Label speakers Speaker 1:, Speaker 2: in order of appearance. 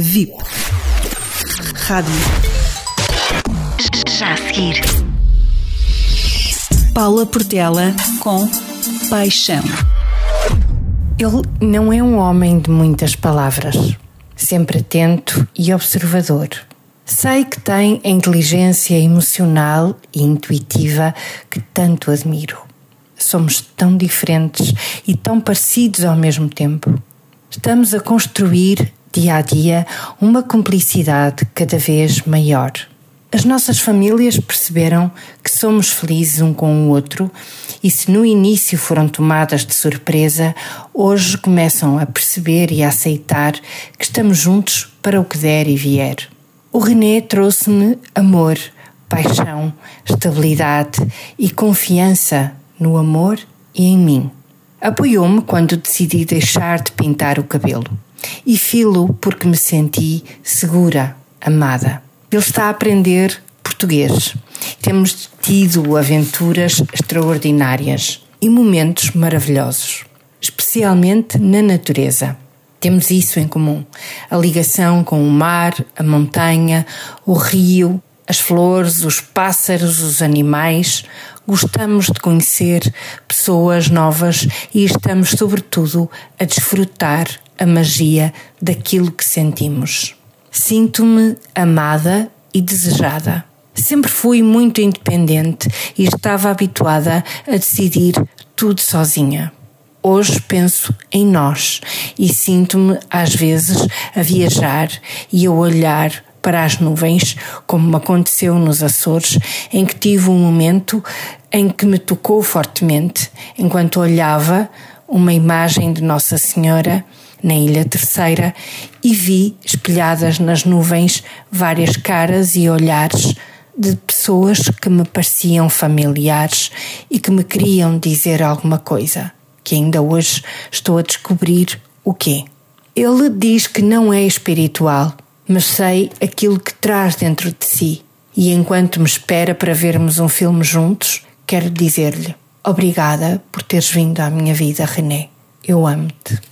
Speaker 1: VIP. Rádio.
Speaker 2: Já a seguir.
Speaker 1: Paula Portela com Paixão.
Speaker 3: Ele não é um homem de muitas palavras, sempre atento e observador. Sei que tem a inteligência emocional e intuitiva que tanto admiro. Somos tão diferentes e tão parecidos ao mesmo tempo. Estamos a construir, dia a dia, uma cumplicidade cada vez maior. As nossas famílias perceberam que somos felizes um com o outro e, se no início foram tomadas de surpresa, hoje começam a perceber e a aceitar que estamos juntos para o que der e vier. O René trouxe-me amor, paixão, estabilidade e confiança no amor e em mim. Apoiou-me quando decidi deixar de pintar o cabelo e filo porque me senti segura, amada. Ele está a aprender português. Temos tido aventuras extraordinárias e momentos maravilhosos, especialmente na natureza. Temos isso em comum: a ligação com o mar, a montanha, o rio, as flores, os pássaros, os animais. Gostamos de conhecer pessoas novas e estamos, sobretudo, a desfrutar a magia daquilo que sentimos. Sinto-me amada e desejada. Sempre fui muito independente e estava habituada a decidir tudo sozinha. Hoje penso em nós e sinto-me às vezes a viajar e a olhar para as nuvens, como me aconteceu nos Açores, em que tive um momento em que me tocou fortemente, enquanto olhava uma imagem de Nossa Senhora na Ilha Terceira e vi espelhadas nas nuvens várias caras e olhares de pessoas que me pareciam familiares e que me queriam dizer alguma coisa, que ainda hoje estou a descobrir o quê. Ele diz que não é espiritual, mas sei aquilo que traz dentro de si. E enquanto me espera para vermos um filme juntos, quero dizer-lhe: Obrigada por teres vindo à minha vida, René. Eu amo-te.